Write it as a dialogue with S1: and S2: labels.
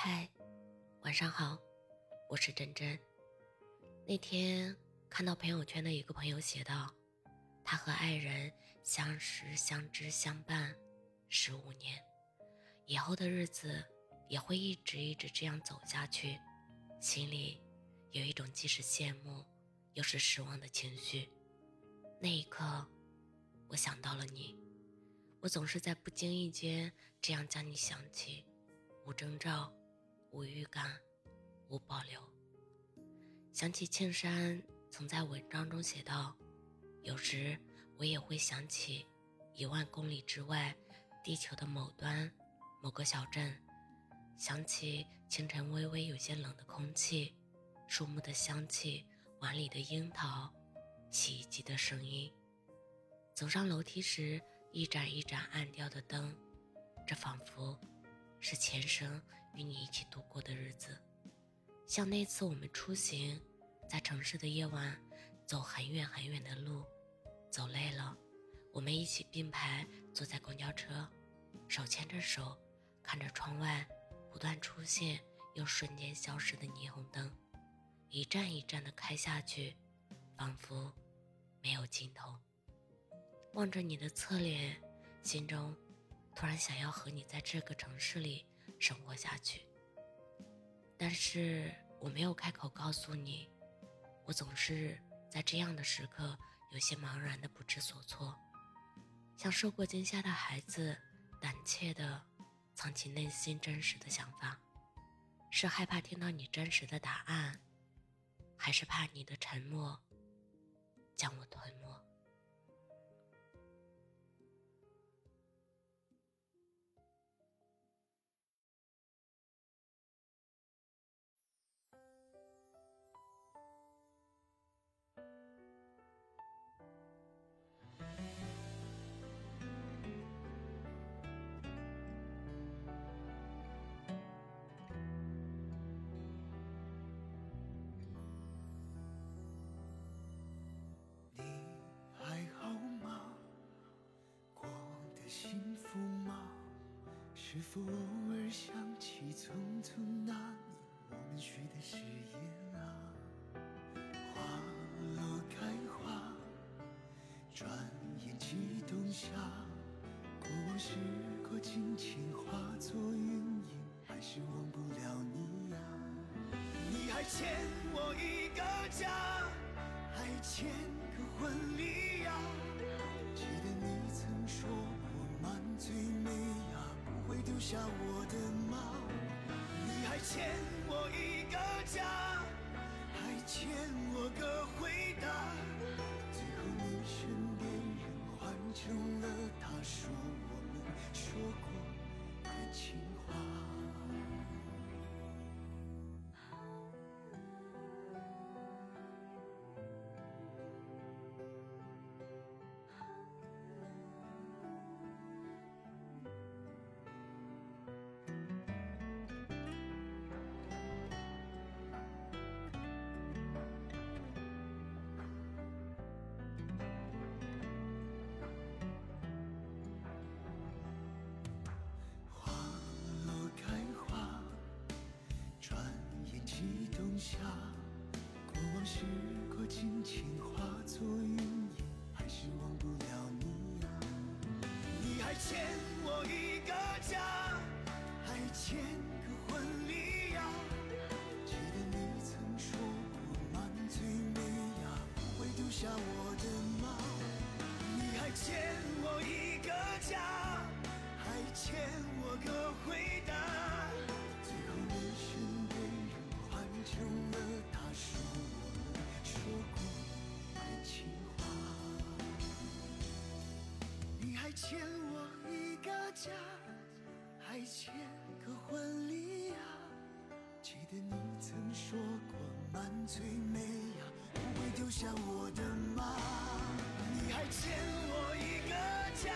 S1: 嗨，晚上好，我是真真。那天看到朋友圈的一个朋友写道，他和爱人相识、相知、相伴十五年，以后的日子也会一直一直这样走下去，心里有一种既是羡慕又是失望的情绪。那一刻，我想到了你，我总是在不经意间这样将你想起，无征兆。无预感，无保留。想起庆山曾在文章中写道：“有时我也会想起一万公里之外，地球的某端，某个小镇。想起清晨微微有些冷的空气，树木的香气，碗里的樱桃，洗衣机的声音。走上楼梯时，一盏一盏暗掉的灯，这仿佛……”是前生与你一起度过的日子，像那次我们出行，在城市的夜晚，走很远很远的路，走累了，我们一起并排坐在公交车，手牵着手，看着窗外不断出现又瞬间消失的霓虹灯，一站一站的开下去，仿佛没有尽头。望着你的侧脸，心中。突然想要和你在这个城市里生活下去，但是我没有开口告诉你，我总是在这样的时刻有些茫然的不知所措，像受过惊吓的孩子，胆怯的藏起内心真实的想法，是害怕听到你真实的答案，还是怕你的沉默将我吞没？
S2: 幸福吗是否偶尔想起匆匆那年我们许的誓言啊？花落开花，转眼即冬夏。过往时过境迁化作云烟，还是忘不了你呀。你还欠我一个家，还欠个婚礼呀。记得下我的妈？你还欠我一个家，还欠我个回答。最后你身边人换成了他，说我们说过的情下，过往时过境迁，化作云烟，还是忘不了你呀！你还欠我一个家，还欠个婚礼呀！记得你曾说过满嘴美呀，不会丢下我欠我一个家，还欠个婚礼呀。记得你曾说过满嘴美呀，不会丢下我的吗？你还欠我一个家，